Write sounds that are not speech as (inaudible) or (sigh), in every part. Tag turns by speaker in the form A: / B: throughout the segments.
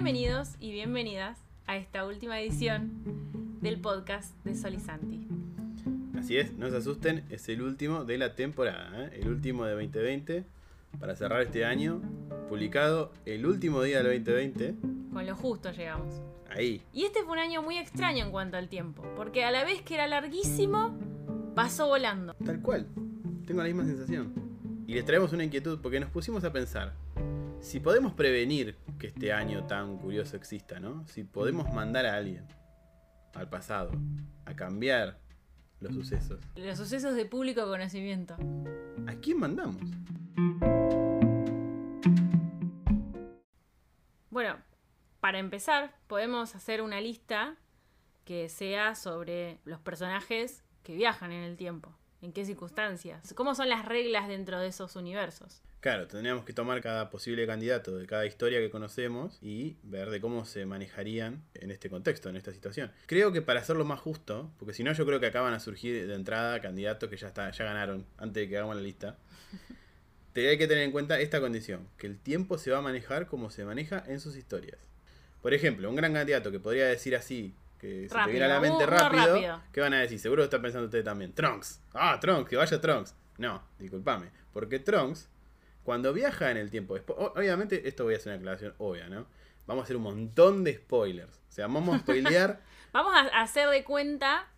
A: Bienvenidos y bienvenidas a esta última edición del podcast de Sol y Santi.
B: Así es, no se asusten, es el último de la temporada, ¿eh? el último de 2020 para cerrar este año, publicado el último día del 2020.
A: Con lo justo llegamos.
B: Ahí.
A: Y este fue un año muy extraño en cuanto al tiempo, porque a la vez que era larguísimo, pasó volando.
B: Tal cual, tengo la misma sensación. Y les traemos una inquietud porque nos pusimos a pensar, si podemos prevenir que este año tan curioso exista, ¿no? Si podemos mandar a alguien al pasado a cambiar los sucesos,
A: Los sucesos de público conocimiento.
B: ¿a quién mandamos?
A: Bueno, para empezar, podemos hacer una lista que sea sobre los personajes que viajan en el tiempo. ¿En qué circunstancias? ¿Cómo son las reglas dentro de esos universos?
B: Claro, tendríamos que tomar cada posible candidato de cada historia que conocemos y ver de cómo se manejarían en este contexto, en esta situación. Creo que para hacerlo más justo, porque si no yo creo que acaban a surgir de entrada candidatos que ya está, ya ganaron antes de que hagamos la lista. (laughs) Te hay que tener en cuenta esta condición, que el tiempo se va a manejar como se maneja en sus historias. Por ejemplo, un gran candidato que podría decir así, que se te
A: Rápido,
B: viene a la mente rápido,
A: rápido.
B: ¿qué van a decir? Seguro está pensando usted también. Trunks. Ah, Trunks, que vaya Trunks. No, discúlpame. Porque Trunks, cuando viaja en el tiempo, obviamente esto voy a hacer una aclaración obvia, ¿no? Vamos a hacer un montón de spoilers. O sea, vamos a spoilear. (laughs)
A: Vamos a hacer de cuenta,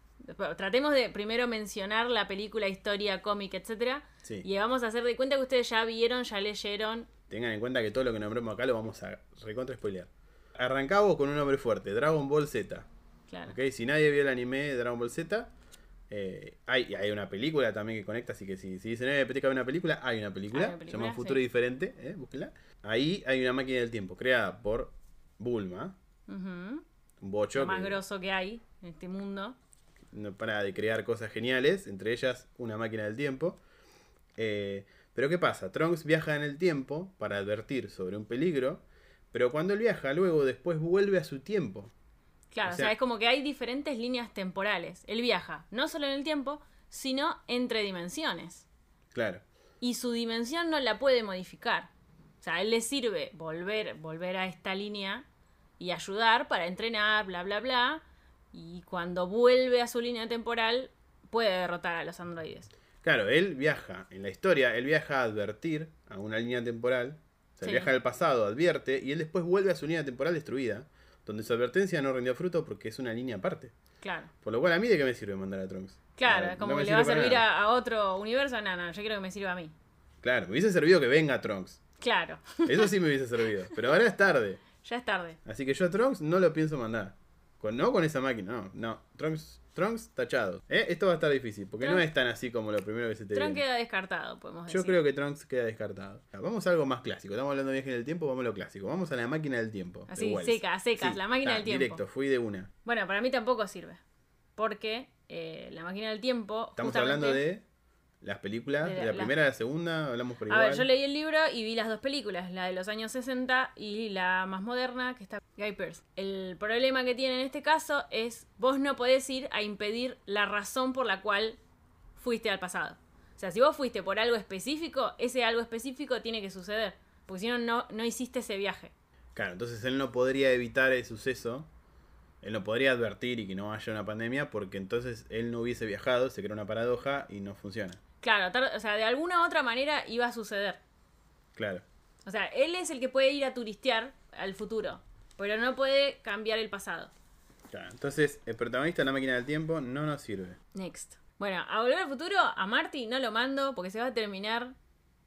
A: tratemos de primero mencionar la película, historia, cómic, etcétera,
B: Sí.
A: y vamos a hacer de cuenta que ustedes ya vieron, ya leyeron.
B: Tengan en cuenta que todo lo que nombremos acá lo vamos a recontra spoilear. Arrancamos con un nombre fuerte, Dragon Ball Z.
A: Claro.
B: ¿ok? Si nadie vio el anime de Dragon Ball Z, eh, hay, hay una película también que conecta, así que si, si dicen, eh, que hay una película, hay una película,
A: Hay una película,
B: se llama Futuro
A: sí.
B: Diferente, eh, búsquenla. Ahí hay una máquina del tiempo creada por Bulma, un bocho
A: Lo más
B: que
A: grosso que hay en este mundo.
B: no para de crear cosas geniales, entre ellas una máquina del tiempo. Eh, pero ¿qué pasa? Trunks viaja en el tiempo para advertir sobre un peligro, pero cuando él viaja, luego después vuelve a su tiempo.
A: Claro,
B: O
A: sea- es como que hay diferentes líneas temporales. Él viaja no solo en el tiempo, sino entre dimensiones.
B: Claro.
A: Y su dimensión no la puede modificar. O sea, a él le sirve volver, volver a esta línea y ayudar para entrenar, bla, bla, bla. Y cuando vuelve a su línea temporal, puede derrotar a los androides.
B: Claro, él viaja, en la historia, él viaja a advertir a una línea temporal, o sea,
A: Sí.
B: viaja al pasado, advierte, y él después vuelve a su línea temporal destruida, donde su advertencia no rindió fruto porque es una línea aparte.
A: Claro.
B: Por lo cual, ¿a mí de qué me sirve mandar a Trunks?
A: Claro,
B: Ah,
A: como
B: no
A: que le va a servir a, a otro universo. No, no, yo quiero que me sirva a mí.
B: Claro, me hubiese servido que venga Trunks.
A: Claro,
B: Eso sí me hubiese (laughs) servido, pero ahora es tarde.
A: ya es tarde.
B: Así que yo a Trunks no lo pienso mandar. Con, no con esa máquina, no. No, Trunks, Trunks tachado. ¿Eh? Esto va a estar difícil, porque no
A: Trunks-
B: es tan así como lo primero que se te viene.
A: queda descartado, podemos decir.
B: Yo creo que Trunks queda descartado. Vamos a algo más clásico. Estamos hablando de viaje en el tiempo, vamos a lo clásico. Vamos a la máquina del tiempo. de
A: Así,
B: Wells.
A: seca, secas, la máquina
B: ta,
A: del tiempo.
B: Directo, fui de una.
A: Bueno, para mí tampoco sirve. Porque eh, la máquina del tiempo.
B: Estamos hablando de las películas,
A: de la-
B: la, primera, la segunda, hablamos por
A: A
B: igual.
A: ver, yo leí el libro y vi las dos películas, la de los años 60 y la más moderna, que está Guy Pearce. El problema que tiene en este caso es vos no podés ir a impedir la razón por la cual fuiste al pasado. O sea, si vos fuiste por algo específico, ese algo específico tiene que suceder. Porque si no, no, no hiciste ese viaje.
B: Claro, entonces él no podría evitar el suceso. Él no podría advertir y que no haya una pandemia porque entonces él no hubiese viajado, se crea una paradoja y no funciona.
A: Claro, o sea, de alguna u otra manera iba a suceder.
B: Claro.
A: O sea, él es el que puede ir a turistear al futuro, pero no puede cambiar el pasado.
B: Claro, Entonces, el protagonista de la máquina del tiempo no nos sirve.
A: Next. Bueno, a volver al futuro, a Marty no lo mando porque se va a terminar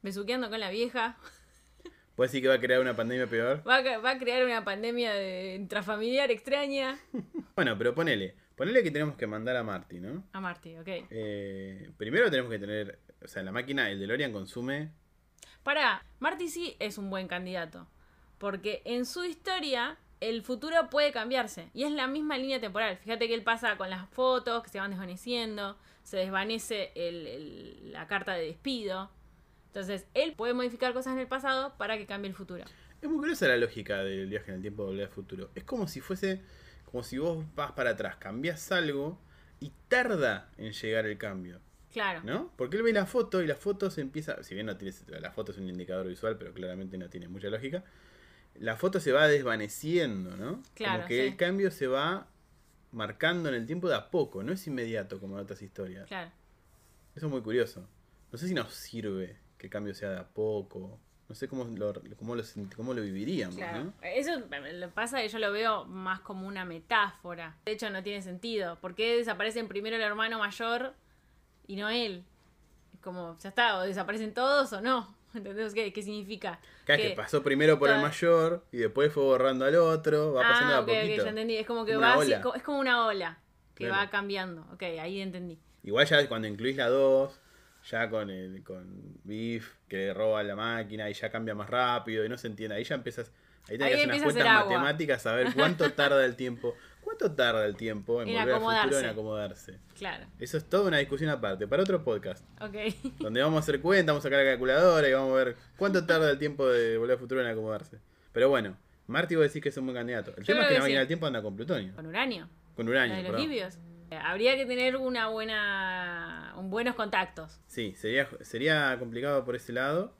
A: besuqueando con la vieja. (laughs)
B: ¿Puede decir que va a crear una pandemia peor?
A: Va a, va a crear una pandemia de intrafamiliar extraña. (laughs)
B: Bueno, pero ponele. Ponele que tenemos que mandar a Marty, ¿no?
A: A Marty, ok.
B: Eh, primero tenemos que tener. O sea, la máquina, el DeLorean consume.
A: Para, Marty sí es un buen candidato. Porque en su historia el futuro puede cambiarse. Y es la misma línea temporal. Fíjate que él pasa con las fotos que se van desvaneciendo. Se desvanece el- el- la carta de despido. Entonces, él puede modificar cosas en el pasado para que cambie el futuro.
B: Es muy curiosa la lógica del viaje en el tiempo de volver al futuro. Es como si fuese. Como si vos vas para atrás, cambias algo y tarda en llegar el cambio.
A: Claro.
B: ¿No? Porque él ve la foto y la foto se empieza. Si bien no tiene. La foto es un indicador visual, pero claramente no tiene mucha lógica. la foto se va desvaneciendo, ¿no?
A: Claro,
B: Como que
A: sí.
B: el cambio se va marcando en el tiempo de a poco, no es inmediato como en otras historias.
A: Claro.
B: Eso es muy curioso. No sé si nos sirve que el cambio sea de a poco. No sé cómo lo, cómo lo, cómo lo viviríamos,
A: Claro.
B: ¿no?
A: Eso me- lo pasa que yo lo veo más como una metáfora. De hecho, no tiene sentido. ¿Por qué desaparecen primero el hermano mayor y no él? Es como, ya está, o desaparecen todos o no. (laughs) ¿Entendés qué, qué significa?
B: Claro, que pasó primero por el mayor y después fue borrando al otro, va pasando
A: ah,
B: de a
A: ok, ok,
B: poquito.
A: ya entendí. Es como que
B: Como
A: va así, es como una ola que
B: Claro.
A: va cambiando. Ok, ahí entendí.
B: Igual ya cuando incluís la 2, ya con el con Beef, que le roba la máquina y ya cambia más rápido y no se entiende. Ahí ya empiezas. Ahí tenés
A: Ahí
B: que hacer unas cuentas matemáticas a ver cuánto (laughs) tarda el tiempo. ¿Cuánto tarda el tiempo en
A: En
B: volver al futuro en
A: acomodarse. Claro.
B: Eso es toda una discusión aparte, para otro podcast.
A: Ok.
B: Donde vamos a hacer cuenta, vamos a sacar la calculadora y vamos a ver cuánto tarda el tiempo de volver al futuro en acomodarse. Pero bueno, Marty vos decís que es un buen candidato. El
A: Yo
B: tema es que
A: que
B: la máquina
A: sí.
B: del tiempo anda con plutonio.
A: Con uranio.
B: Con
A: La
B: uranio,
A: de los
B: perdón.
A: libios. Eh, Habría que tener una buena. un buenos contactos.
B: Sí, sería, sería complicado por ese lado.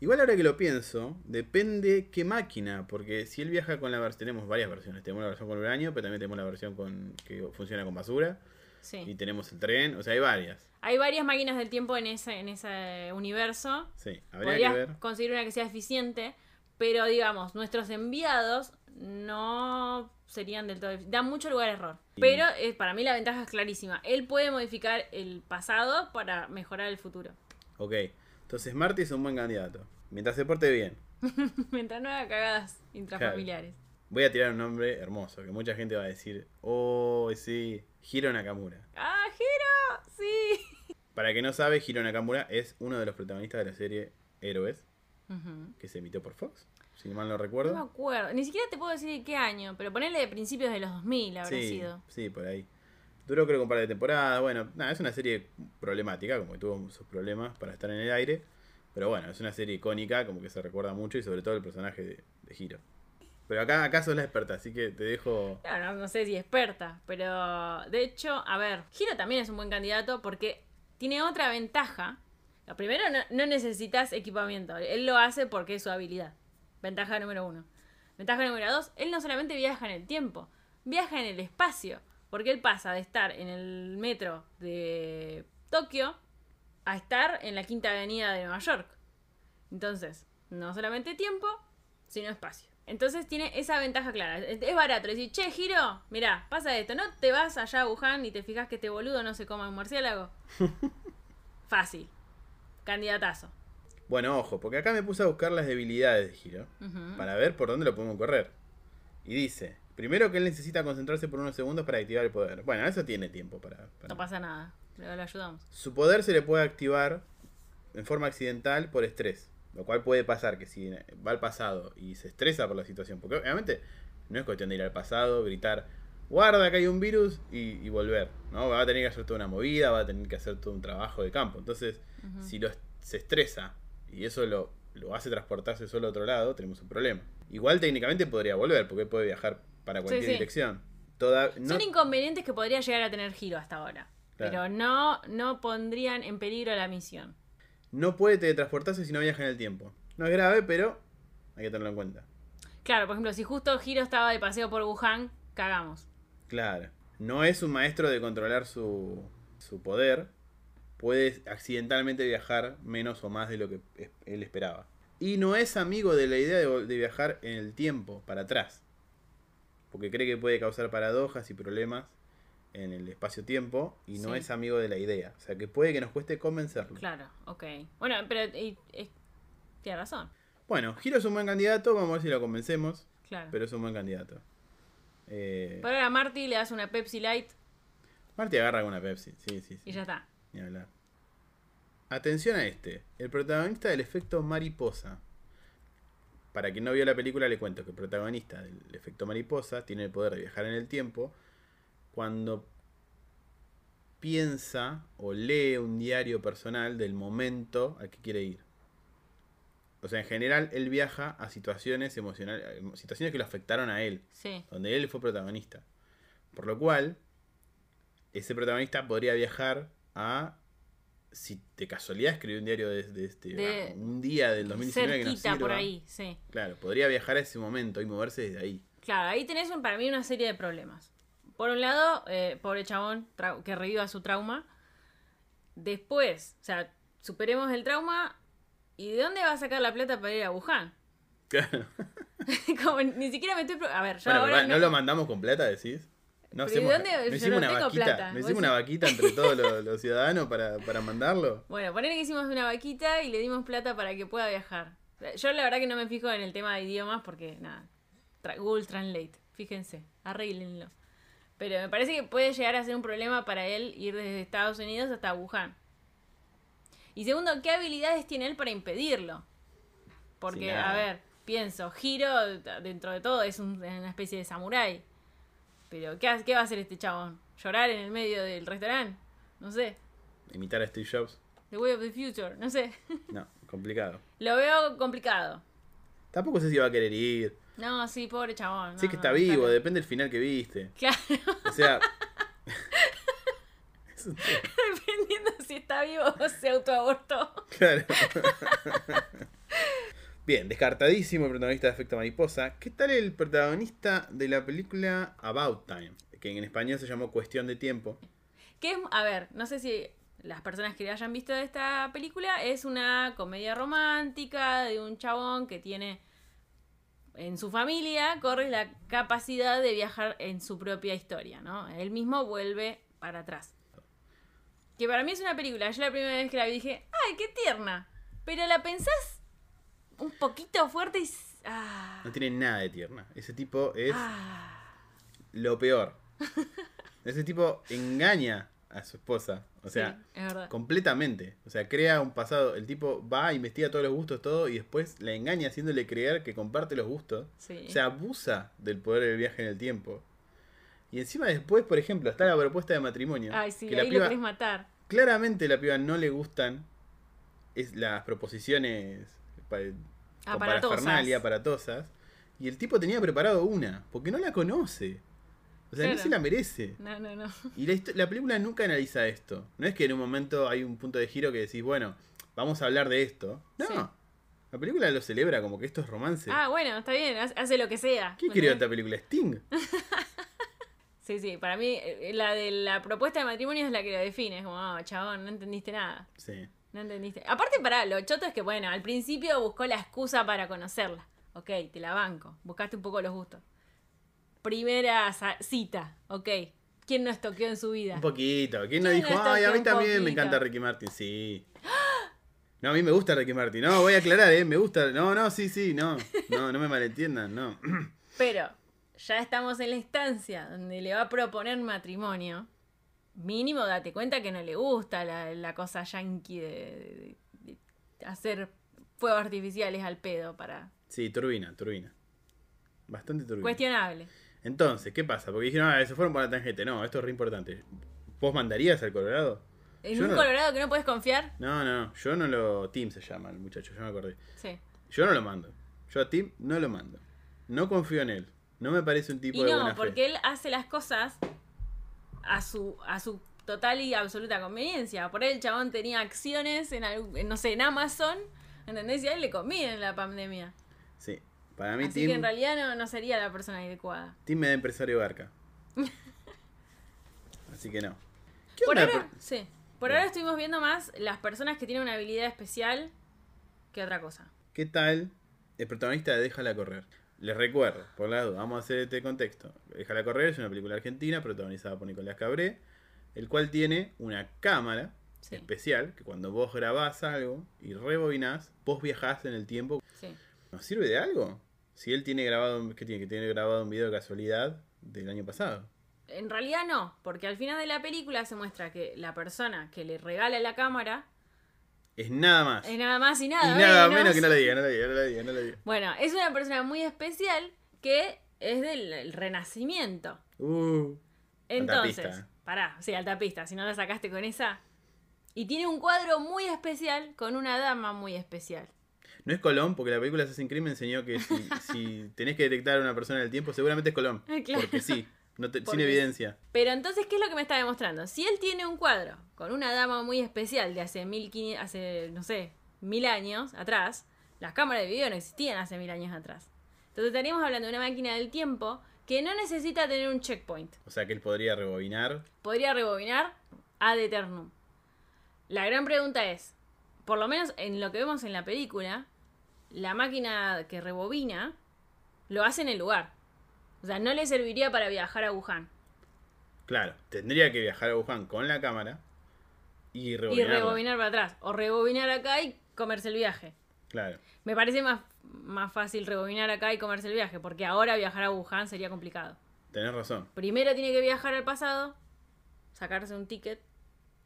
B: Igual ahora que lo pienso, depende qué máquina, porque si él viaja con la versión, tenemos varias versiones, tenemos la versión con uranio, pero también tenemos la versión con que funciona con basura, y
A: Sí.
B: tenemos el tren, o sea, hay varias.
A: Hay varias máquinas del tiempo en ese, en ese universo.
B: Sí, habría
A: Podrías
B: que ver.
A: conseguir una que sea eficiente, pero digamos, nuestros enviados no serían del todo. Da mucho lugar a error. Pero eh, para mí la ventaja es clarísima. Él puede modificar el pasado para mejorar el futuro.
B: Ok, entonces Marty es un buen candidato, mientras se porte bien. (laughs)
A: Mientras no haga cagadas intrafamiliares.
B: Voy a tirar un nombre hermoso, que mucha gente va a decir, oh, sí, Hiro Nakamura.
A: ¡Ah, Giro! ¡Sí!
B: Para el que no sabe, Hiro Nakamura es uno de los protagonistas de la serie Héroes, Que se emitió por Fox, si mal no
A: No
B: recuerdo.
A: me acuerdo. Ni siquiera te puedo decir de qué año, pero ponerle de principios de los 2000 habrá
B: sí,
A: sido.
B: Sí, por ahí. Duró creo que un par de temporadas. Bueno, nada, es una serie problemática, como que tuvo sus problemas para estar en el aire. Pero bueno, es una serie icónica, como que se recuerda mucho y sobre todo el personaje de, de Hiro. Pero acá, acá sos la experta, así que te dejo...
A: No, no, no sé si experta, pero de hecho, a ver, Giro también es un buen candidato porque tiene otra ventaja. Lo primero, no, no necesitas equipamiento, él lo hace porque es su habilidad. Ventaja número uno. Ventaja número dos, él no solamente viaja en el tiempo, viaja en el espacio, porque él pasa de estar en el metro de Tokio a estar en la quinta avenida de Nueva York. Entonces, no solamente tiempo, sino espacio. Entonces tiene esa ventaja clara. Es, barato. Le decís, che, Giro, mirá, pasa esto. No te vas allá a Wuhan y te fijas que este boludo no se coma un murciélago. (laughs) Fácil. Candidatazo.
B: Bueno, ojo, porque acá me puse a buscar las debilidades de
A: Ujú.
B: para ver por dónde lo podemos correr. Y dice, primero que él necesita concentrarse por unos segundos para activar el poder. Bueno, eso tiene tiempo para... para-
A: No pasa nada. Luego lo ayudamos.
B: Su poder se le puede activar en forma accidental por estrés. Lo cual puede pasar que si va al pasado y se estresa por la situación. Porque obviamente no es cuestión de ir al pasado, gritar, guarda que hay un virus y, y volver. ¿no? Va a tener que hacer toda una movida, va a tener que hacer todo un trabajo de campo. Entonces, si lo, se estresa y eso lo, lo hace transportarse solo a otro lado, tenemos un problema. Igual técnicamente podría volver, porque puede viajar para cualquier
A: sí.
B: dirección. Toda, no-
A: Son inconvenientes que podría llegar a tener Giro hasta ahora.
B: Claro.
A: Pero no, no pondrían en peligro la misión.
B: no puede teletransportarse si no viaja en el tiempo. No es grave, pero hay que tenerlo en cuenta.
A: Claro, por ejemplo, si justo Giro estaba de paseo por Wuhan, cagamos.
B: Claro. No es un maestro de controlar su, su poder. Puede accidentalmente viajar menos o más de lo que él esperaba. Y no es amigo de la idea de, viajar en el tiempo, para atrás. Porque cree que puede causar paradojas y problemas en el espacio-tiempo. Y no
A: Sí.
B: es amigo de la idea. O sea que puede que nos cueste convencerlo.
A: Claro, ok. Bueno, pero y- y- tiene razón.
B: Bueno, Giro es un buen candidato. Vamos a ver si lo convencemos.
A: Claro.
B: Pero es un buen candidato. Eh,
A: Por ahora a Marty le das una Pepsi Light
B: Marty agarra una Pepsi. Sí, sí, sí.
A: y ya está.
B: Ni hablar. Atención a este. El protagonista del efecto mariposa. Para quien no vio la película, le cuento que el protagonista del efecto mariposa tiene el poder de viajar en el tiempo cuando piensa o lee un diario personal del momento al que quiere ir. O sea, en general, él viaja a situaciones emocionales, situaciones que lo afectaron a él
A: Sí.
B: donde él fue protagonista. Por lo cual, ese protagonista podría viajar a si de casualidad escribió un diario de, de este,
A: De-
B: ah, un día del 2019 que no
A: Cerquita por
B: sirva,
A: ahí, sí.
B: Claro, podría viajar a ese momento y moverse desde ahí.
A: Claro, ahí tenés para mí una serie de problemas. Por un lado, eh, pobre chabón que reviva su trauma. Después, o sea, superemos el trauma. ¿Y de dónde va a sacar la plata para ir a Wuhan?
B: Claro. (laughs)
A: Como ni siquiera me estoy... A ver, yo
B: Bueno,
A: ahora
B: ¿no
A: no-
B: lo mandamos con plata, decís? No
A: Pero ¿y
B: hacemos,
A: dónde?
B: no hicimos
A: no
B: una vaquita,
A: plata.
B: no hicimos una vaquita entre todos los, los ciudadanos para, para mandarlo.
A: Bueno, poner que hicimos una vaquita y le dimos plata para que pueda viajar. Yo la verdad que no me fijo en el tema de idiomas porque, nada, tra- Google Translate, fíjense, arréglenlo. Pero me parece que puede llegar a ser un problema para él ir desde Estados Unidos hasta Wuhan. Y segundo, ¿qué habilidades tiene él para impedirlo? Porque,
B: Sí,
A: a ver, pienso, Hiro, dentro de todo, es un- una especie de samurái. Pero, ¿qué, ¿qué va a hacer este chabón? ¿Llorar en el medio del restaurante? No sé.
B: Imitar a Steve Jobs,
A: The Way of the Future, no sé. (laughs)
B: no, complicado.
A: Lo veo complicado.
B: Tampoco sé si va a querer ir.
A: No, sí, pobre chabón.
B: sí
A: no,
B: que
A: no,
B: está vivo, depende del final que viste.
A: Claro,
B: O sea... (laughs) (laughs) es un
A: si está vivo o se autoabortó.
B: claro. Bien, descartadísimo el protagonista de Efecto Mariposa. ¿Qué tal el protagonista de la película About Time? Que en español se llamó Cuestión de Tiempo.
A: Que es, a ver, no sé si las personas que hayan visto esta película es una comedia romántica de un chabón que tiene en su familia corre la capacidad de viajar en su propia historia, ¿no? Él mismo vuelve para atrás. Que para mí es una película, yo la primera vez que la vi dije, ¡ay, qué tierna! Pero la pensás un poquito fuerte y... Ah,
B: No tiene nada de tierna. Ese tipo es
A: ah.
B: lo peor. (laughs) Ese tipo engaña a su esposa. O sea,
A: Sí, es verdad.
B: completamente. O sea, crea un pasado. El tipo va, investiga todos los gustos, todo, y después la engaña haciéndole creer que comparte los gustos.
A: Sí.
B: O sea, abusa del poder del viaje en el tiempo. Y encima después, por ejemplo, está la propuesta de matrimonio.
A: Ay, sí,
B: que la
A: ahí lo querés matar.
B: claramente la piba no le gustan es las proposiciones pa- con
A: Aparatosas.
B: parafernalia, aparatosas. Y el tipo tenía preparado una, porque no la conoce. O sea, no
A: Claro.
B: se la merece.
A: No, no, no.
B: Y la, la película nunca analiza esto. No es que en un momento hay un punto de giro que decís, bueno, vamos a hablar de esto. No.
A: Sí.
B: La película lo celebra como que esto es romance.
A: Ah, bueno, está bien, hace lo que sea.
B: ¿Quién
A: ¿Me
B: quería
A: entendés?
B: esta película? Sting. (laughs)
A: Sí, sí, para mí eh, la de la propuesta de matrimonio es la que lo define. Es como, oh, chabón, no entendiste nada.
B: Sí.
A: No entendiste. Aparte, para lo choto es que, bueno, al principio buscó la excusa para conocerla. Ok, te la banco. Buscaste un poco los gustos. Primera cita, ok. ¿Quién no estoqueó en su vida?
B: Un poquito. ¿Quién no
A: ¿Quién
B: dijo,
A: no
B: ay, a mí también me encanta Ricky Martin? Sí. (gasps) No, a mí me gusta Ricky Martin. No, voy a aclarar, ¿eh? Me gusta. No, no, sí, sí, no. No, no me malentiendan, no. (clears throat)
A: Pero ya estamos en la instancia donde le va a proponer matrimonio. Mínimo date cuenta que no le gusta la, la cosa yankee de, de- de hacer fuegos artificiales al pedo para...
B: Sí, turbina, turbina. Bastante turbina.
A: Cuestionable.
B: Entonces, ¿qué pasa? Porque dijeron, ah, se fueron por la tangente. No, esto es re importante. ¿Vos mandarías al Colorado?
A: En
B: Yo
A: un
B: no-
A: Colorado que no puedes confiar,
B: No, no, no. Yo no lo. Tim se llama el muchacho, yo me acordé.
A: sí.
B: Yo no lo mando. Yo a Tim no lo mando. No confío en él. No me parece un tipo
A: Y
B: de
A: no,
B: buena
A: porque
B: fe.
A: él hace las cosas a su, a su total y absoluta conveniencia. Por ahí el chabón tenía acciones en, en, no sé, en Amazon, ¿entendés? Y a él le conviene la pandemia.
B: Sí. Para mí,
A: Así
B: Tim,
A: que en realidad no, no sería la persona adecuada.
B: Tim me da empresario Garca. (laughs) Así que no. ¿Qué
A: Por
B: onda?
A: ahora, sí. Por
B: Bien.
A: ahora estuvimos viendo más las personas que tienen una habilidad especial que otra cosa.
B: ¿Qué tal el protagonista de Déjala correr? Les recuerdo, por la duda, vamos a hacer este contexto. Déjala correr es una película argentina protagonizada por Nicolás Cabré, el cual tiene una cámara
A: Sí.
B: especial que cuando vos grabás algo y rebobinás, vos viajás en el tiempo.
A: Sí.
B: ¿Nos sirve de algo? Si él tiene grabado, ¿qué tiene? Que tiene grabado un video de casualidad del año pasado.
A: En realidad no, porque al final de la película se muestra que la persona que le regala la cámara
B: Es nada más.
A: es nada más y
B: y
A: nada,
B: nada
A: menos.
B: menos que no diga, no diga, no diga, no lo diga.
A: Bueno, es una persona muy especial que es del el renacimiento.
B: Uh,
A: Entonces,
B: Altapista.
A: pará, sí, altapista, si no la sacaste con esa. Y tiene un cuadro muy especial con una dama muy especial.
B: No es Colón, porque la película Assassin's Creed me enseñó que si, (laughs) si tenés que detectar a una persona del tiempo, seguramente es Colón.
A: Claro.
B: Porque sí, No te- sin evidencia.
A: Pero entonces, ¿qué es lo que me está demostrando? Si él tiene un cuadro con una dama muy especial de hace 1500, hace, no sé, mil años atrás, las cámaras de video no existían hace mil años atrás. Entonces estaríamos hablando de una máquina del tiempo que no necesita tener un checkpoint.
B: O sea que él podría rebobinar.
A: Podría rebobinar ad eternum. La gran pregunta es, por lo menos en lo que vemos en la película, la máquina que rebobina lo hace en el lugar. O sea, no le serviría para viajar a Wuhan.
B: Claro, tendría que viajar a Wuhan con la cámara y
A: Y
B: rebobinarla.
A: rebobinar para atrás. O rebobinar acá y comerse el viaje.
B: Claro.
A: Me parece más, más fácil rebobinar acá y comerse el viaje, porque ahora viajar a Wuhan sería complicado.
B: Tenés razón.
A: Primero tiene que viajar al pasado, sacarse un ticket.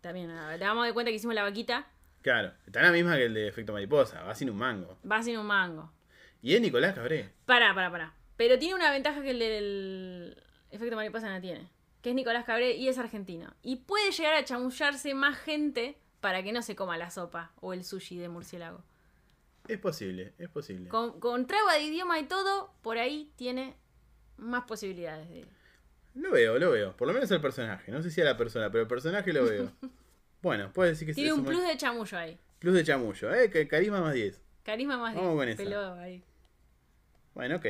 A: También, te damos de cuenta que hicimos la vaquita,
B: Claro. Está la misma que el de efecto mariposa. Va sin un mango.
A: va sin un mango.
B: Y es Nicolás Cabré.
A: Pará, pará, pará. Pero tiene una ventaja que el del efecto mariposa no tiene. Que es Nicolás Cabré y es argentino. Y puede llegar a chamullarse más gente para que no se coma la sopa o el sushi de murciélago.
B: Es posible, es posible.
A: Con, con traba de idioma y todo, por ahí tiene más posibilidades de...
B: Lo veo, lo veo. Por lo menos el personaje. No sé si a la persona, pero el personaje lo veo. (laughs) bueno, puede decir que
A: Tiene
B: es
A: un plus de chamullo ahí.
B: plus de chamullo. Eh, carisma más 10.
A: Carisma más
B: Vamos con
A: peló ahí.
B: Bueno, ok.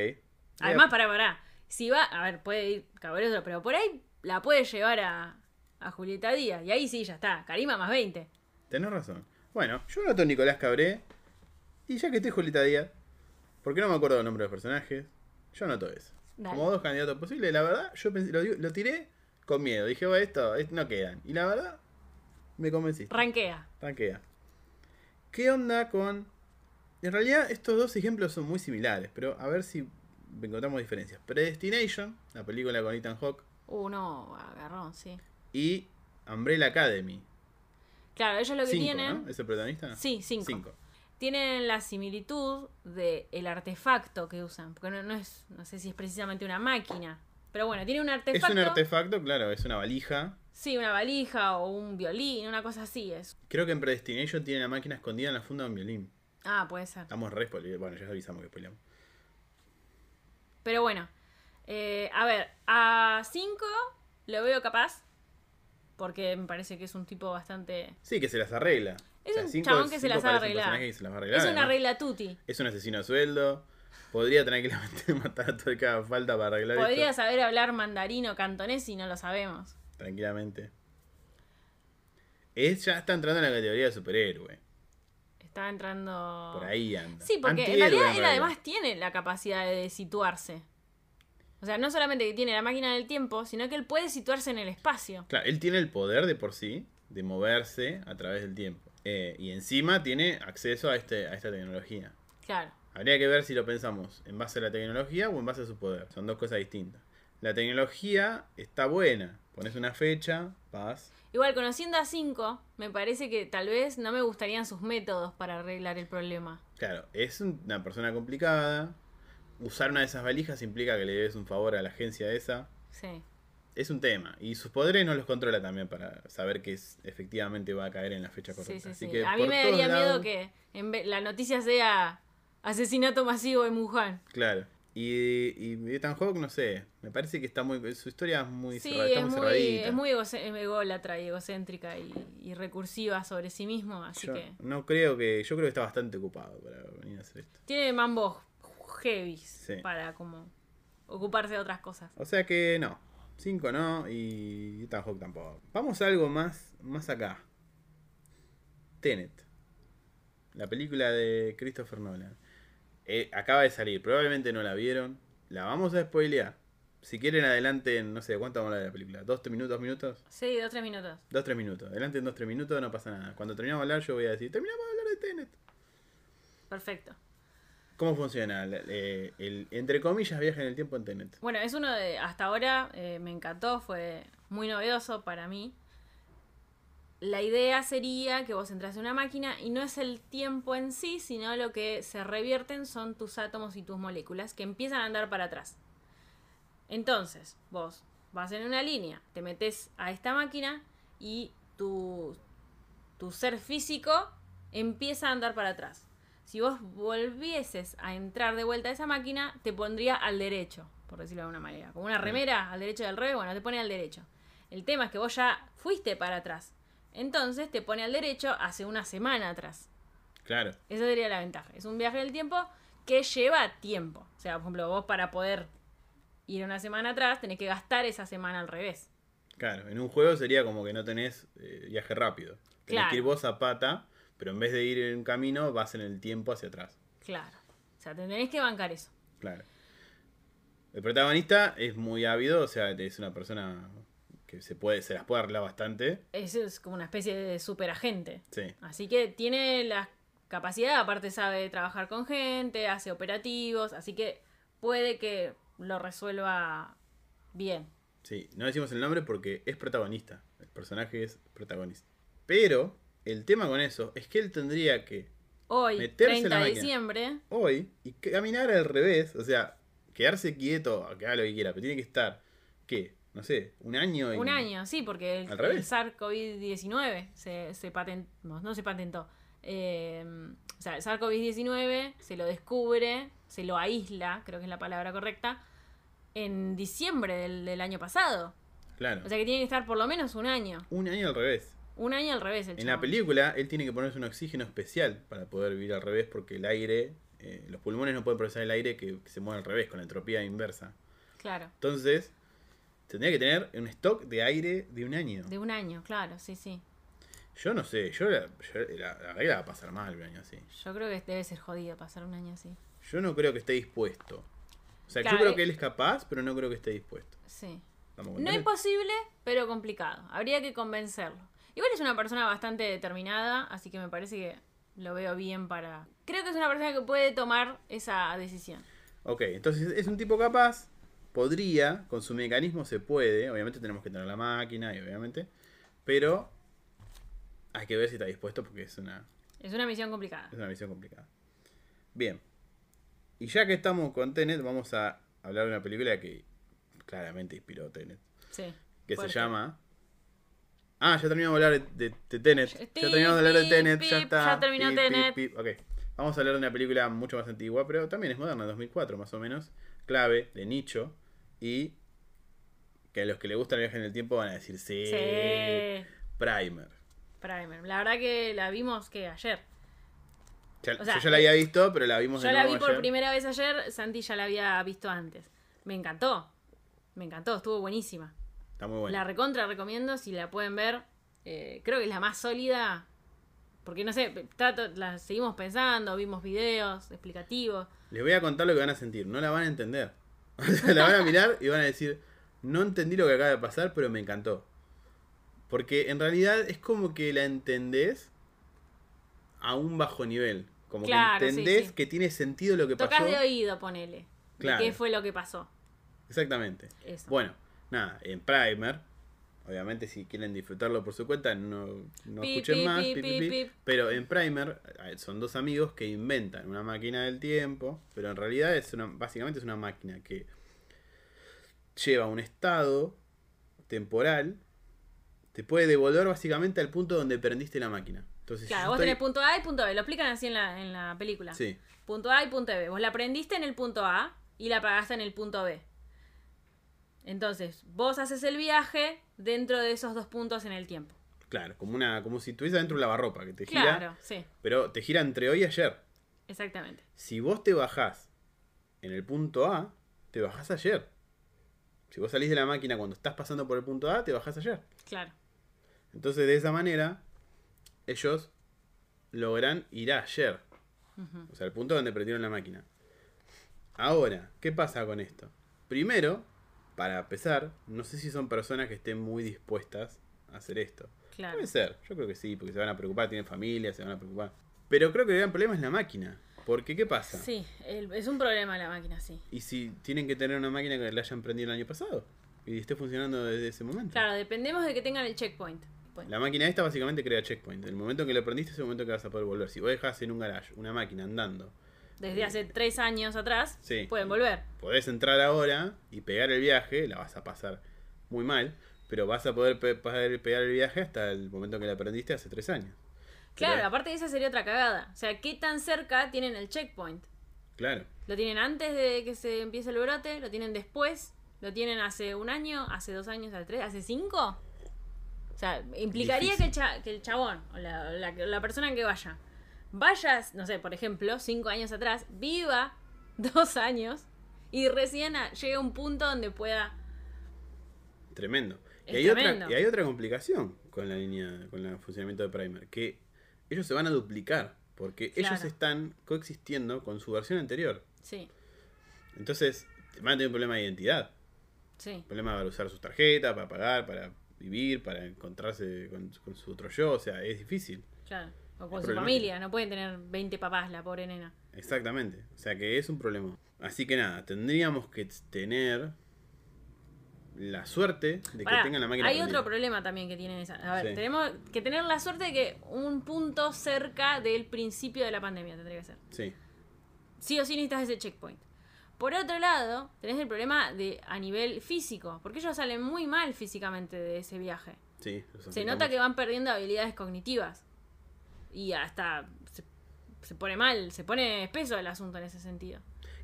A: Además, pará, pará. Si va, a ver, puede ir Cabrero, pero por ahí la puede llevar a, a Julieta Díaz. Y ahí sí, ya está. Carisma más 20.
B: Tenés razón. Bueno, yo noto a Nicolás Cabré. Y ya que estoy Julieta Díaz, porque no me acuerdo el nombre de los personajes, yo noto eso.
A: Dale.
B: Como dos candidatos posibles, la verdad, yo pensé- lo, tiré con miedo. Dije, bueno, esto, esto no quedan. Y la verdad, me convenciste.
A: Ranquea.
B: Ranquea. ¿Qué onda con.? En realidad, estos dos ejemplos son muy similares, pero a ver si encontramos diferencias. Predestination, la película con Ethan Hawke,
A: Uh, no, agarrón, sí.
B: y Umbrella Academy.
A: Claro, ellos lo que
B: Cinco,
A: tienen.
B: ¿no? ¿Es el protagonista?
A: Sí, cinco.
B: Cinco.
A: Tienen la similitud de el artefacto que usan. Porque no, no es. No sé si es precisamente una máquina. Pero bueno, tiene un
B: Es
A: artefacto.
B: un artefacto, claro, es una valija.
A: Sí, una valija o un violín, una cosa así es.
B: Creo que en Predestination tiene la máquina escondida en la funda de un violín.
A: Ah, puede ser.
B: Estamos re spoiler- Bueno, ya avisamos que spoileamos.
A: Pero bueno, eh, a ver, a 5 lo veo capaz. Porque me parece que es un tipo bastante.
B: Sí, que se las arregla.
A: Es un
B: cinco-
A: chabón que se las sabe
B: parece un
A: arreglar.
B: personaje que se las va a arreglar,
A: Es una
B: además.
A: regla tuti.
B: Es un asesino a sueldo. Podría tranquilamente (laughs) matar a todo el que haga falta para arreglar
A: Podría
B: esto.
A: saber hablar mandarino cantonés y no lo sabemos.
B: Tranquilamente. Es, ya está entrando en la categoría de superhéroe.
A: Está entrando.
B: Por ahí anda.
A: Sí, porque en realidad él además tiene la capacidad de situarse. O sea, no solamente que tiene la máquina del tiempo, sino que él puede situarse en el espacio.
B: Claro, él tiene el poder de por sí de moverse a través del tiempo. Eh, y encima tiene acceso a, este, a esta tecnología.
A: Claro.
B: Habría que ver si lo pensamos en base a la tecnología o en base a su poder. Son dos cosas distintas. La tecnología está buena. Pones una fecha, vas.
A: Igual, conociendo a 5, me parece que tal vez no me gustarían sus métodos para arreglar el problema.
B: Claro, es un- una persona complicada. Usar una de esas valijas implica que le debes un favor a la agencia esa.
A: Sí.
B: Es un tema. Y sus poderes no los controla también para saber que es- efectivamente va a caer en la fecha
A: Sí,
B: correcta.
A: sí,
B: Así
A: sí.
B: que
A: A mí me daría miedo que en vez- la noticia sea asesinato masivo en Wuhan.
B: Claro. Y, y Ethan Hawke, no sé, me parece que está muy. Su historia es muy,
A: Sí,
B: cerrada, está
A: es
B: muy cerradita.
A: es muy ególatra y egocéntrica y, y recursiva sobre sí mismo, así
B: Yo
A: que
B: no creo que. Yo creo que está bastante ocupado para venir a hacer esto.
A: tiene mambos heavy
B: Sí.
A: para como ocuparse de otras cosas.
B: O sea que no. 5 no y Ethan Hawke tampoco. Vamos a algo más, más acá. Tenet. La película de Christopher Nolan. Eh, acaba de salir, probablemente no la vieron. La vamos a spoilear. Si quieren adelanten, no sé, ¿cuánto vamos a hablar de la película? ¿Dos, tres minutos, minutos?
A: Sí, dos, tres minutos.
B: Dos, tres minutos. Adelanten dos, tres minutos, no pasa nada. Cuando terminamos de hablar yo voy a decir, terminamos de hablar de Tenet.
A: Perfecto.
B: ¿Cómo funciona el, eh, el, entre comillas, viaje en el tiempo en Tenet?
A: Bueno, es uno de, hasta ahora eh, me encantó, fue muy novedoso para mí. La idea sería que vos entras en una máquina y no es el tiempo en sí, sino lo que se revierten son tus átomos y tus moléculas que empiezan a andar para atrás. Entonces, vos vas en una línea, te metes a esta máquina y tu, tu ser físico empieza a andar para atrás. Si vos volvieses a entrar de vuelta a esa máquina, te pondría al derecho. por decirlo de alguna manera. Como una remera al derecho del revés, bueno, te pone al derecho. El tema es que vos ya fuiste para atrás. Entonces te pone al derecho hace una semana atrás.
B: Claro.
A: Esa sería la ventaja. Es un viaje del tiempo que lleva tiempo. O sea, por ejemplo, vos para poder ir una semana atrás tenés que gastar esa semana al revés.
B: Claro, en un juego sería como que no tenés eh, viaje rápido. Tenés
A: Claro.
B: que ir vos a pata, pero en vez de ir en un camino, vas en el tiempo hacia atrás.
A: Claro. O sea, te tenés que bancar eso.
B: Claro. El protagonista es muy ávido, o sea, es una persona que se puede, se las puede arreglar bastante.
A: Eso es como una especie de superagente.
B: Sí.
A: Así que tiene la capacidad, aparte sabe trabajar con gente, hace operativos, así que puede que lo resuelva bien.
B: Sí, no decimos el nombre porque es protagonista. El personaje es protagonista. Pero el tema con eso es que él tendría que
A: Hoy,
B: Meterse en
A: 30
B: la
A: de
B: máquina.
A: diciembre,
B: hoy y caminar al revés, o sea, quedarse quieto, que haga lo que quiera, pero tiene que estar, ¿qué? No sé, un año y...
A: un año, sí, porque el, el SARS-CoV-19 se, se patentó, no se patentó. Eh, o sea, el SARS-CoV-19 se lo descubre, se lo aísla, creo que es la palabra correcta, en diciembre del, del año pasado.
B: Claro.
A: O sea que tiene que estar por lo menos un año.
B: un año al revés.
A: Un año al revés el
B: En la película, él tiene que ponerse un oxígeno especial para poder vivir al revés porque el aire, eh, los pulmones no pueden procesar el aire que, que se mueve al revés, con la entropía inversa.
A: Claro.
B: Entonces, tendría que tener un stock de aire de un año.
A: De un año, claro, sí, sí.
B: Yo no sé, yo la, yo la, la verdad que la va a pasar mal un año así.
A: Yo creo que debe ser jodido pasar un año así.
B: Yo no creo que esté dispuesto. O sea,
A: Claro,
B: yo creo
A: eh.
B: que él es capaz, pero no creo que esté dispuesto.
A: Sí. No
B: contarle.
A: imposible, pero complicado. Habría que convencerlo. Igual es una persona bastante determinada, así que me parece que lo veo bien para... Creo que es una persona que puede tomar esa decisión.
B: Ok, entonces es un tipo capaz, podría, con su mecanismo se puede, obviamente tenemos que tener la máquina y obviamente, pero hay que ver si está dispuesto porque es una,
A: Es una misión complicada.
B: es una misión complicada. Bien, y ya que estamos con Tenet, vamos a hablar de una película que claramente inspiró a Tenet,
A: Sí.
B: que
A: fuerte.
B: se llama... Ah, ya terminamos de hablar de, de- de Tenet.
A: Ya-
B: terminamos de hablar de Tenet,
A: pip,
B: ya está.
A: ya terminó
B: Pip,
A: Tenet.
B: pip. Ok, vamos a hablar de una película mucho más antigua, pero también es moderna, 2004 más o menos. Clave, de nicho. Y que a los que le gusta el viaje en el tiempo van a decir, sí,
A: Sí.
B: Primer.
A: Primer. La verdad que la vimos que ayer.
B: Ya-
A: O sea,
B: yo ya la había visto, pero la vimos
A: Yo
B: de
A: la
B: nuevo
A: vi por
B: ayer.
A: primera vez ayer, Santi ya la había visto antes. Me encantó. Me encantó, estuvo buenísima.
B: Está muy buena.
A: La recontra recomiendo si la pueden ver. Eh, creo que es la más sólida. Porque no sé, está la seguimos pensando, vimos videos explicativos.
B: Les voy a contar lo que van a sentir, no la van a entender. O (laughs) sea, la van a mirar y van a decir, no entendí lo que acaba de pasar, pero me encantó. Porque en realidad es como que la entendés a un bajo nivel. Como
A: Claro,
B: que entendés
A: sí.
B: que tiene sentido lo que
A: Tocas
B: pasó.
A: de oído, ponele.
B: Claro.
A: De qué fue lo que pasó.
B: Exactamente.
A: Eso.
B: Bueno, nada, en Primer, obviamente si quieren disfrutarlo por su cuenta, no, no
A: Pi,
B: escuchen
A: pi,
B: más.
A: pi.
B: Pero en Primer eh, son dos amigos que inventan una máquina del tiempo, pero en realidad es una, básicamente es una máquina que lleva un estado temporal, te puede devolver básicamente al punto donde prendiste la máquina. Entonces,
A: claro, vos
B: estoy-
A: tenés punto A y punto B. Lo explican así en la, en la película.
B: Sí,
A: Punto A y punto B. Vos la prendiste en el punto A y la apagaste en el punto B. Entonces, vos haces el viaje dentro de esos dos puntos en el tiempo.
B: claro, como una como si estuviese dentro de un lavarropa que te gira,
A: Claro, sí,
B: pero te gira entre hoy y ayer.
A: exactamente.
B: Si vos te bajás en el punto A, te bajás ayer. Si vos salís de la máquina cuando estás pasando por el punto A, te bajás ayer.
A: Claro.
B: Entonces, de esa manera, ellos logran ir a ayer. O sea, el punto donde prendieron la máquina. Ahora, ¿qué pasa con esto? Primero, para empezar, no sé si son personas que estén muy dispuestas a hacer esto.
A: Claro.
B: Puede ser, yo creo que sí, porque se van a preocupar, tienen familia, se van a preocupar. Pero creo que el gran problema es la máquina. Porque, ¿qué pasa?
A: Sí, el- es un problema la máquina, sí.
B: ¿Y si tienen que tener una máquina que la hayan prendido el año pasado? Y esté funcionando desde ese momento.
A: Claro, dependemos de que tengan el checkpoint. Point.
B: La máquina esta básicamente crea checkpoint. El momento en que lo prendiste es el momento que vas a poder volver. Si vos dejas en un garage una máquina andando,
A: Desde hace tres años atrás,
B: Sí.
A: pueden volver.
B: podés entrar ahora y pegar el viaje, la vas a pasar muy mal, pero vas a poder pe- poder pegar el viaje hasta el momento que la aprendiste hace tres años.
A: Claro,
B: Pero-
A: aparte de esa sería otra cagada. O sea, ¿qué tan cerca tienen el checkpoint?
B: Claro.
A: Lo tienen antes de que se empiece el brote, lo tienen después, lo tienen hace un año, hace dos años, hace tres, hace cinco. O sea, implicaría que el, que el chabón o la, la- la persona que vaya, vaya, no sé, por ejemplo, cinco años atrás, viva (laughs) dos años y recién a- llegue a un punto donde pueda...
B: Tremendo. Y hay,
A: tremendo.
B: Otra, y hay otra complicación con la línea, con el funcionamiento de Primer, que ellos se van a duplicar, porque ellos están coexistiendo con su versión anterior.
A: Sí,
B: Entonces, van a tener un problema de identidad.
A: sí.
B: problema para usar sus tarjetas, para pagar, para vivir, para encontrarse con, con su otro yo. O sea, es difícil.
A: Claro. O con su familia, no pueden tener 20 papás, la pobre nena.
B: Exactamente. O sea, que es un problema. Así que nada, tendríamos que tener la suerte de
A: Pará,
B: que tengan la máquina
A: hay
B: prendida.
A: otro problema también que tienen esa. A ver,
B: Sí.
A: tenemos que tener la suerte de que un punto cerca del principio de la pandemia tendría que ser.
B: Sí,
A: Sí o sí necesitas ese checkpoint. Por otro lado, tenés el problema de a nivel físico, porque ellos salen muy mal físicamente de ese viaje.
B: sí.
A: Se nota que van perdiendo habilidades cognitivas. Y hasta se, se pone mal, se pone espeso el asunto en ese sentido.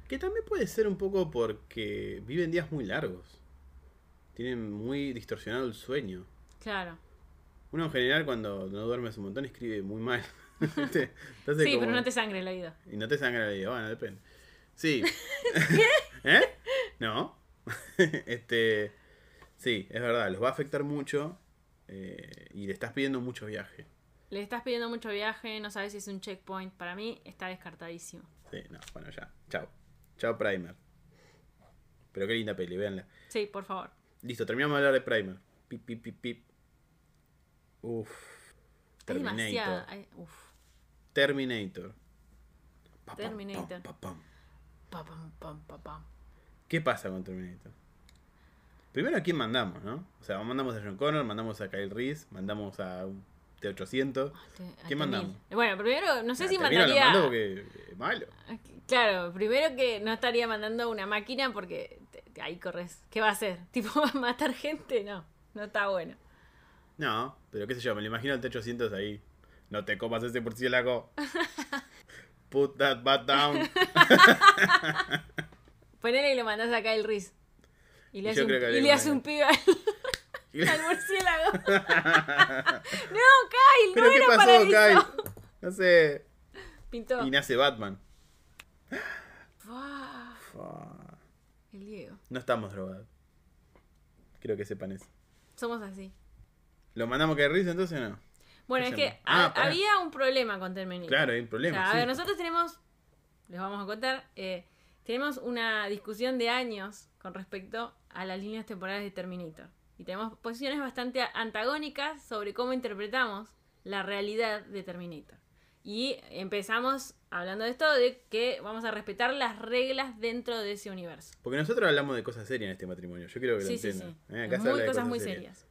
B: Que también puede ser un poco porque viven días muy largos. Tienen muy distorsionado el sueño.
A: Claro.
B: Uno en general cuando no duermes un montón escribe muy mal. (laughs) (laughs)
A: Sí,
B: como-
A: pero no te sangre el oído.
B: Y no te sangra la vida, bueno, depende. Sí. (laughs) ¿Eh? No. este. Sí, es verdad, los va a afectar mucho. eh, y le estás pidiendo mucho viaje.
A: Le estás pidiendo mucho viaje, no sabes si es un checkpoint. Para mí está descartadísimo.
B: Sí, no, bueno, ya. Chao. Chao, Primer. Pero qué linda peli, véanla.
A: Sí, por favor.
B: Listo, terminamos de hablar de Primer. Pip, pip, pip, pip. Uf.
A: Hay.
B: Terminator.
A: hay- uf.
B: Terminator. Pa, pam,
A: Terminator.
B: pam, pa, pam.
A: Pa, pam, pam, pa, pam.
B: ¿Qué pasa con Terminator? Primero, ¿a quién mandamos, no? O sea, mandamos a John Connor, mandamos a Kyle Reese, mandamos a un T-800.
A: Este, a
B: ¿Qué
A: T-1000.
B: mandamos?
A: Bueno, primero, no sé
B: Ah,
A: si
B: lo
A: mandaría.
B: mando porque es malo.
A: Claro, primero que no estaría mandando una máquina porque te- te- ahí corres. ¿Qué va a hacer? (laughs) ¿Tipo va a matar gente? No, no está bueno.
B: No, pero qué sé yo, me lo imagino al T-800 ahí. No te comas ese murciélago. (laughs) Put that bat down. (laughs)
A: Ponele y lo mandás a Kyle Reese. Y le
B: Y
A: hace un, y le hace un pibe (laughs) al, murciélago. (laughs) no, Kyle,
B: ¿Pero
A: no
B: qué
A: era
B: pasó,
A: para
B: Kyle?
A: eso.
B: No sé.
A: Pintó.
B: Y nace Batman. Fua.
A: el Diego.
B: No estamos drogados. Quiero que sepan eso.
A: Somos así.
B: ¿Lo mandamos a Kyle Reese entonces o no?
A: Bueno,
B: ¿Qué
A: es que?
B: Ah,
A: ha- había un problema con Terminator.
B: Claro, hay un
A: O
B: problema.
A: a ver, nosotros tenemos, les vamos a contar, eh, tenemos una discusión de años con respecto a las líneas temporales de Terminator. Y tenemos posiciones bastante antagónicas sobre cómo interpretamos la realidad de Terminator. Y empezamos hablando de esto, de que vamos a respetar las reglas dentro de ese universo.
B: Porque nosotros hablamos de cosas serias en este matrimonio. Yo quiero que
A: Sí,
B: lo
A: sí, sí.
B: entiendan. ¿eh? Acá se
A: Muy,
B: habla de
A: cosas muy serias.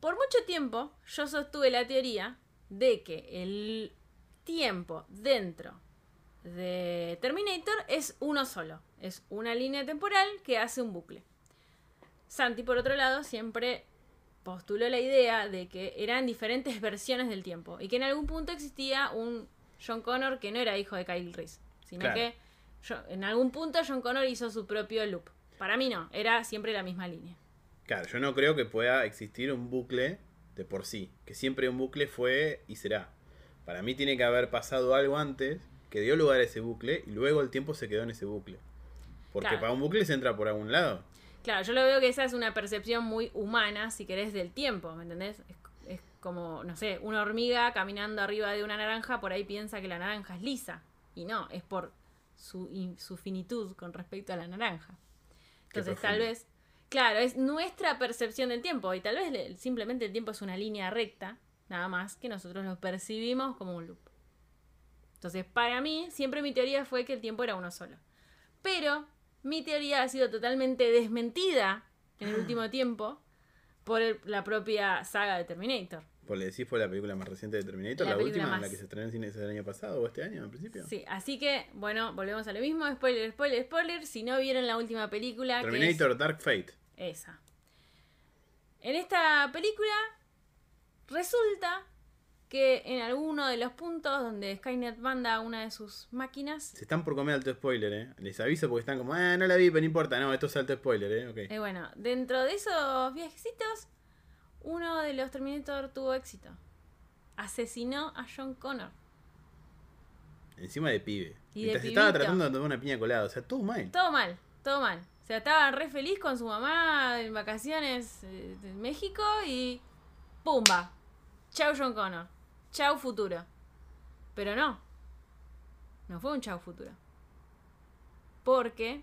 A: Por mucho tiempo yo sostuve la teoría de que el tiempo dentro de Terminator es uno solo. Es una línea temporal que hace un bucle. Santi, por otro lado, siempre postuló la idea de que eran diferentes (laughs) versiones del tiempo y que en algún punto existía un John Connor que no era hijo de Kyle Reese, sino
B: Claro.
A: que yo- en algún punto John Connor hizo su propio loop. Para mí no, era siempre la misma línea.
B: Claro, yo no creo que pueda existir un bucle de por sí. Que siempre un bucle fue y será. Para mí tiene que haber pasado algo antes que dio lugar a ese bucle y luego el tiempo se quedó en ese bucle. Porque
A: Claro.
B: para un bucle se entra por algún lado.
A: Claro, yo lo veo que esa es una percepción muy humana, si querés, del tiempo, ¿me entendés? Es, es como, no sé, una hormiga caminando arriba de una naranja, por ahí piensa que la naranja es lisa. Y no, es por su, su finitud con respecto a la naranja. Entonces, tal vez, claro, es nuestra percepción del tiempo. Y tal vez le- simplemente el tiempo es una línea recta, nada más, que nosotros lo percibimos como un loop. Entonces, para mí, siempre mi teoría fue que el tiempo era uno solo. Pero mi teoría ha sido totalmente desmentida en el último (gasps) tiempo por el- la propia saga de Terminator.
B: Por le decís fue la película más reciente de Terminator,
A: La
B: última,
A: más.
B: la que se estrenó en cines el año pasado o este año, en principio.
A: Sí, así que, bueno, volvemos a lo mismo. Spoiler, spoiler, spoiler. Si no vieron la última película, que es
B: Terminator Dark Fate.
A: esa. En esta película resulta que en alguno de los puntos donde Skynet manda una de sus máquinas,
B: Se están por comer alto spoiler, ¿eh? Les aviso porque están como, ah, no la vi, pero no importa. No, esto es alto spoiler, ¿eh? Ok.
A: eh, bueno, dentro de esos viajecitos, uno de los Terminator tuvo éxito. Asesinó a John Connor.
B: Encima de pibe.
A: Y de
B: Mientras estaba tratando de tomar una piña colada. O sea, todo mal.
A: Todo mal, todo mal. O sea, estaba re feliz con su mamá en vacaciones eh, en México y ¡pumba! Chau John Connor. Chau futuro. Pero no. No fue un chau futuro. Porque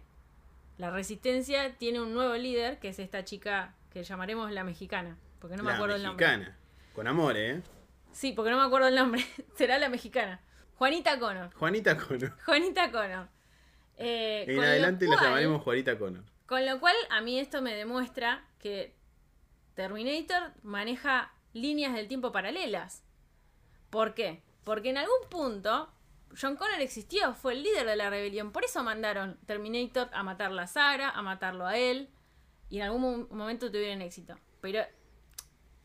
A: la resistencia tiene un nuevo líder, que es esta chica que llamaremos la mexicana. Porque no me
B: la
A: acuerdo el nombre.
B: mexicana. Con amor, ¿eh?
A: Sí, porque no me acuerdo el nombre. (laughs) Será la mexicana. Juanita Connor.
B: Juanita Connor. (laughs)
A: Juanita Connor. Eh,
B: En adelante la llamaremos Juanita Connor.
A: Con lo cual, a mí esto me demuestra que Terminator maneja líneas del tiempo paralelas. ¿Por qué? Porque en algún punto John Connor existió, fue el líder de la rebelión. Por eso mandaron Terminator a matarla a Sarah, a matarlo a él. Y en algún mo- momento tuvieron éxito. Pero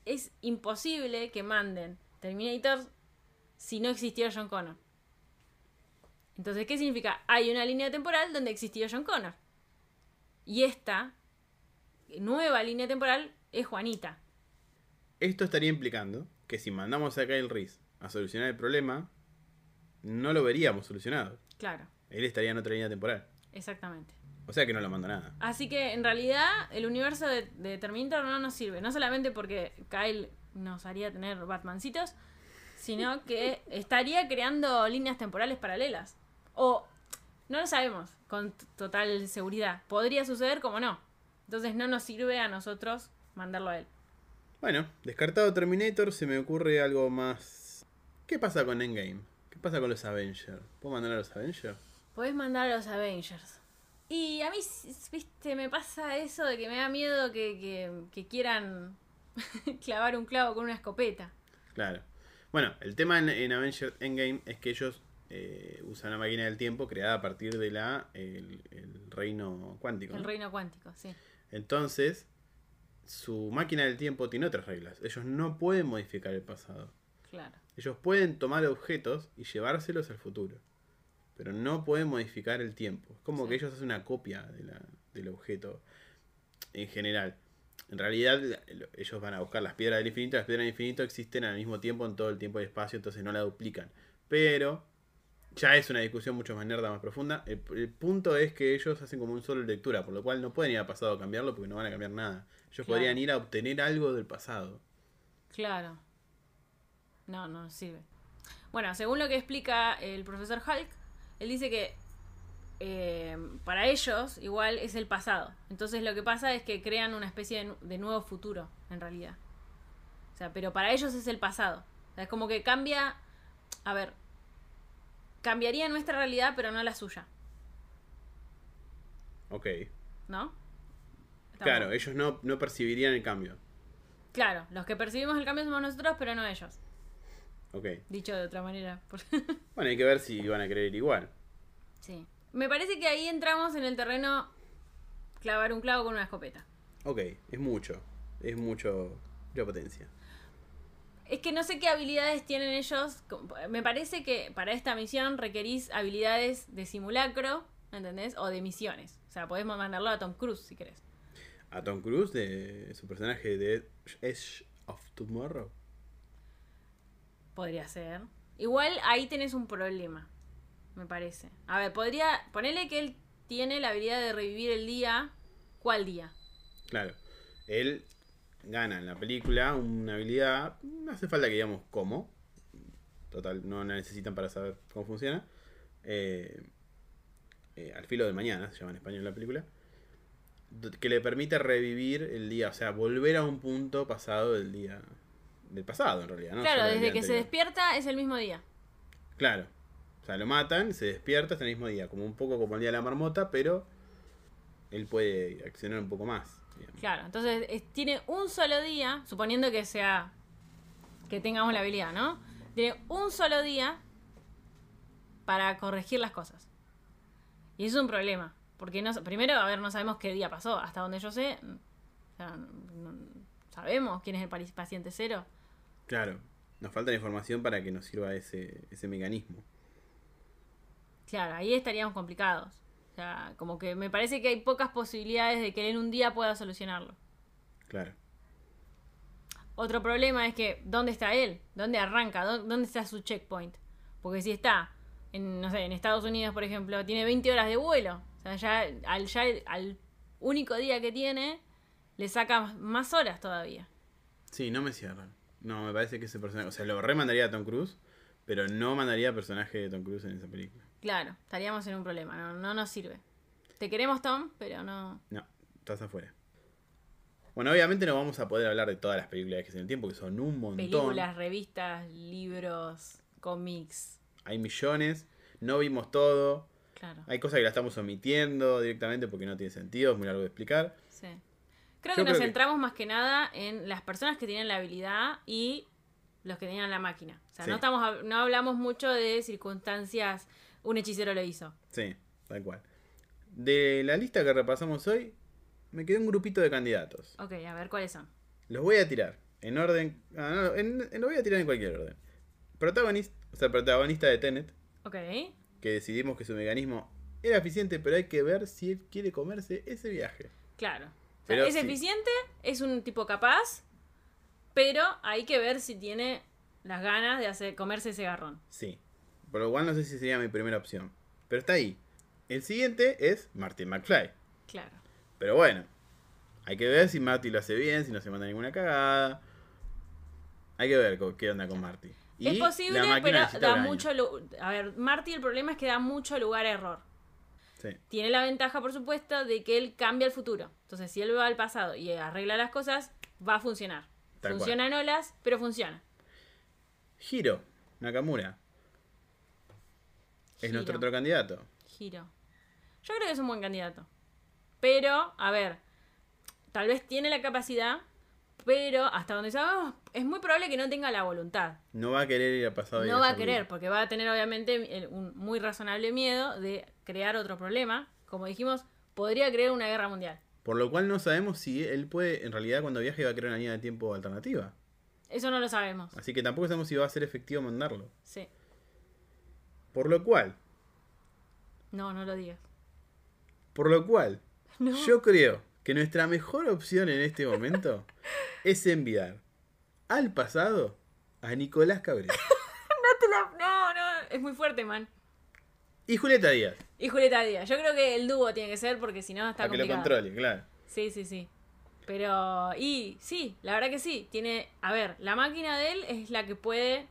A: es imposible que manden Terminator si no existió John Connor. Entonces, ¿qué significa? Hay una línea temporal donde existió John Connor. Y esta nueva línea temporal es Juanita.
B: Esto estaría implicando que si mandamos a Kyle Reese a solucionar el problema, no lo veríamos solucionado.
A: Claro,
B: Él estaría en otra línea temporal.
A: exactamente.
B: O sea que no lo manda nada.
A: Así que en realidad el universo de, de Terminator no nos sirve. No solamente porque Kyle nos haría tener Batmancitos, sino (laughs) que estaría creando líneas temporales paralelas. O no lo sabemos con total seguridad. Podría suceder como no. Entonces no nos sirve a nosotros mandarlo a él.
B: Bueno, descartado Terminator, se me ocurre algo más. ¿Qué pasa con Endgame? ¿Qué pasa con los Avengers? ¿Puedo mandar a los Avengers?
A: Podés mandar a los Avengers. Y a mí, viste, me pasa eso de que me da miedo que, que- que quieran (laughs) clavar un clavo con una escopeta.
B: Claro. Bueno, el tema en, en Avengers Endgame es que ellos eh, usan una máquina del tiempo creada a partir de la el, el reino cuántico.
A: El
B: ¿no?
A: reino cuántico, sí.
B: Entonces, su máquina del tiempo tiene otras reglas. Ellos no pueden modificar el pasado.
A: Claro.
B: Ellos pueden tomar objetos y llevárselos al futuro. Pero no pueden modificar el tiempo. Es como
A: Sí.
B: que ellos hacen una copia de la- del objeto en general. En realidad, lo- ellos van a buscar las piedras del infinito. Las piedras del infinito existen al mismo tiempo en todo el tiempo y espacio, entonces no la duplican. Pero ya es una discusión mucho más nerda, más profunda. El, el punto es que ellos hacen como un solo lectura, por lo cual no pueden ir al pasado a cambiarlo porque no van a cambiar nada. Ellos
A: Claro.
B: podrían ir a obtener algo del pasado.
A: Claro. No, no sirve. Bueno, según lo que explica el profesor Hulk, él dice que eh, para ellos igual es el pasado. Entonces lo que pasa es que crean una especie de, nu- de nuevo futuro, en realidad. O sea, pero para ellos es el pasado. O sea, es como que cambia... A ver, cambiaría nuestra realidad, pero no la suya,
B: Ok.
A: ¿no? Estamos-
B: Claro, ellos no, no percibirían el cambio.
A: Claro, los que percibimos el cambio somos nosotros, pero no ellos.
B: Ok.
A: Dicho de otra manera. por- (laughs)
B: Bueno, hay que ver si van a creer igual.
A: Sí. Me parece que ahí entramos en el terreno clavar un clavo con una escopeta.
B: Ok, es mucho. Es mucho. Mucha potencia.
A: Es que no sé qué habilidades tienen ellos. Me parece que para esta misión requerís habilidades de simulacro, ¿entendés? O de misiones. O sea, podemos mandarlo a Tom Cruise si querés.
B: A Tom Cruise, de su personaje de Edge of Tomorrow.
A: Podría ser. Igual ahí tenés un problema, me parece. A ver, podría. Ponerle que él tiene la habilidad de revivir el día. ¿Cuál día?
B: Claro. Él gana en la película una habilidad. No hace falta que digamos cómo. Total, no la necesitan para saber cómo funciona. Eh, eh, al filo de mañana, se llama en español la película. Que le permite revivir el día, o sea, volver a un punto pasado del día. Del pasado, en realidad, ¿no?
A: claro, desde que se despierta es el mismo día.
B: Claro. O sea, lo matan, se despierta hasta el mismo día. Como un poco como el día de la marmota, pero él puede accionar un poco más. digamos.
A: Claro, entonces es- tiene un solo día, suponiendo que sea. que tengamos la habilidad, ¿no? Tiene un solo día para corregir las cosas. Y eso es un problema. Porque no, primero, a ver, no sabemos qué día pasó. Hasta donde yo sé, o sea, no- sabemos quién es el paciente cero.
B: Claro. Nos falta la información para que nos sirva ese, ese mecanismo.
A: Claro, ahí estaríamos complicados. O sea, como que me parece que hay pocas posibilidades de que él en un día pueda solucionarlo.
B: Claro.
A: Otro problema es que, ¿dónde está él? ¿Dónde arranca? ¿Dó- ¿Dónde está su checkpoint? Porque si está en, no sé, en Estados Unidos, por ejemplo, tiene 20 horas de vuelo. O sea, ya al, ya al único día que tiene, le saca más horas todavía.
B: Sí, no me cierran. No, me parece que ese personaje. O sea, lo remandaría a Tom Cruise, pero no mandaría personaje de Tom Cruise en esa película.
A: Claro, estaríamos en un problema. No, no nos sirve. Te queremos, Tom, pero no.
B: No, estás afuera. Bueno, obviamente no vamos a poder hablar de todas las películas que en el tiempo, que son un montón.
A: Películas, revistas, libros, cómics.
B: Hay millones. No vimos todo.
A: Claro.
B: Hay cosas que la estamos omitiendo directamente porque no tiene sentido, es muy largo de explicar.
A: Sí. Creo
B: Yo
A: que nos
B: que-
A: centramos más que nada en las personas que tienen la habilidad y los que tenían la máquina. O sea,
B: Sí.
A: no, estamos, no hablamos mucho de circunstancias, un hechicero lo hizo.
B: Sí, tal cual. De la lista que repasamos hoy, me quedó un grupito de candidatos.
A: Ok, a ver cuáles son.
B: Los voy a tirar en orden. ah, no, en, en- lo voy a tirar en cualquier orden. Protagonista, o sea, protagonista de Tenet,
A: Ok,
B: que decidimos que su mecanismo era eficiente, pero hay que ver si él quiere comerse ese viaje.
A: claro.
B: Pero
A: es
B: sí.
A: eficiente, es un tipo capaz, pero hay que ver si tiene las ganas de hacer, comerse ese garrón.
B: Sí. Por lo cual no sé si sería mi primera opción. Pero está ahí. El siguiente es Martin McFly.
A: Claro.
B: Pero bueno, hay que ver si Marty lo hace bien, si no se manda ninguna cagada. Hay que ver qué onda con Marty. Y
A: es posible, pero da mucho... A ver, Marty el problema es que da mucho lugar a error.
B: Sí,
A: Tiene la ventaja, por supuesto, de que él cambia el futuro. Entonces, si él va al pasado y arregla las cosas, va a funcionar.
B: Tal
A: funciona en olas, pero funciona.
B: Hiro Nakamura. Es
A: Hiro.
B: nuestro otro candidato.
A: Giro. Yo creo que es un buen candidato. Pero, a ver, tal vez tiene la capacidad, pero hasta donde sabemos, es muy probable que no tenga la voluntad.
B: No va a querer ir al pasado.
A: No va a querer, porque va a tener obviamente un muy razonable miedo de crear otro problema. Como dijimos, podría crear una guerra mundial.
B: Por lo cual no sabemos si él puede, en realidad, cuando viaje, va a crear una línea de tiempo alternativa.
A: Eso no lo sabemos.
B: Así que tampoco sabemos si va a ser efectivo mandarlo.
A: Sí.
B: Por lo cual,
A: No, no lo digas.
B: por lo cual, (laughs)
A: No.
B: Yo creo que nuestra mejor opción en este momento (laughs) es enviar al pasado a Nicolás Cabrera (laughs)
A: No, te la- no, no, es muy fuerte, man.
B: y Julieta Díaz,
A: Y Julieta Díaz. Yo creo que el dúo tiene que ser porque si no está
B: para que lo
A: complicado.
B: controle, claro.
A: Sí, sí, sí. Pero, y sí, la verdad que sí. Tiene, a ver, la máquina de él es la que puede,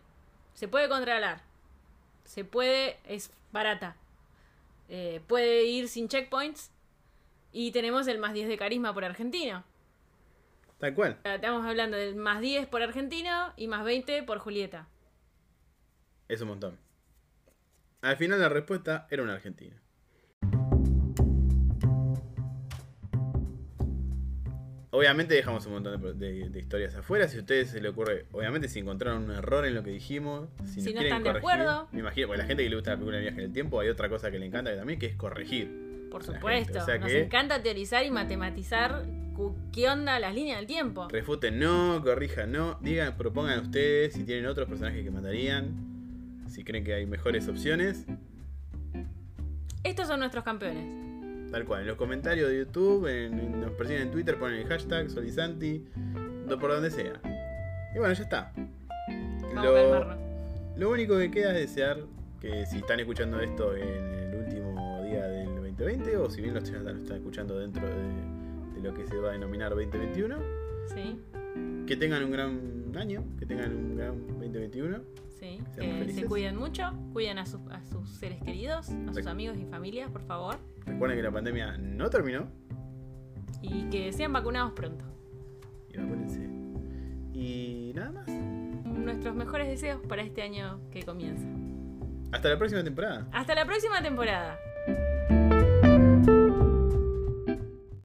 A: se puede controlar. Se puede, es barata. Eh, puede ir sin checkpoints. Y tenemos el más 10 de carisma por argentino.
B: Tal cual.
A: Estamos hablando del más 10 por argentino y más 20 por Julieta.
B: Es un montón. Al final la respuesta era una argentina. Obviamente dejamos un montón de, de- de historias afuera. Si a ustedes se le ocurre, obviamente si encontraron un error en lo que dijimos, si,
A: no están de acuerdo.
B: me imagino, porque la gente que le gusta la película de viaje en el tiempo, hay otra cosa que le encanta que también, que es corregir.
A: Por supuesto.
B: gente. O sea
A: Nos
B: que
A: encanta teorizar y matematizar qué onda las líneas del tiempo.
B: refuten no, corrijan no, digan, propongan ustedes si tienen otros personajes que mandarían, si creen que hay mejores opciones.
A: Estos son nuestros campeones.
B: Tal cual, en los comentarios de YouTube, en, en- nos persiguen en Twitter, ponen el hashtag Solisanti, do- por donde sea. Y bueno, ya está.
A: Vamos
B: Lo, lo único que queda es desear que si están escuchando esto en 2020, o si bien lo están, lo están escuchando dentro de, de lo que se va a denominar 2021,
A: Sí,
B: que tengan un gran año, que tengan un gran 2021.
A: sí.
B: Seamos
A: Que se cuiden mucho, cuiden a, sus- a sus seres queridos, a sus amigos y familias, por favor.
B: Recuerden que la pandemia no terminó,
A: Y que sean vacunados pronto.
B: y vacúnense. Y nada más.
A: Nuestros mejores deseos para este año que comienza.
B: Hasta la próxima temporada.
A: Hasta la próxima temporada.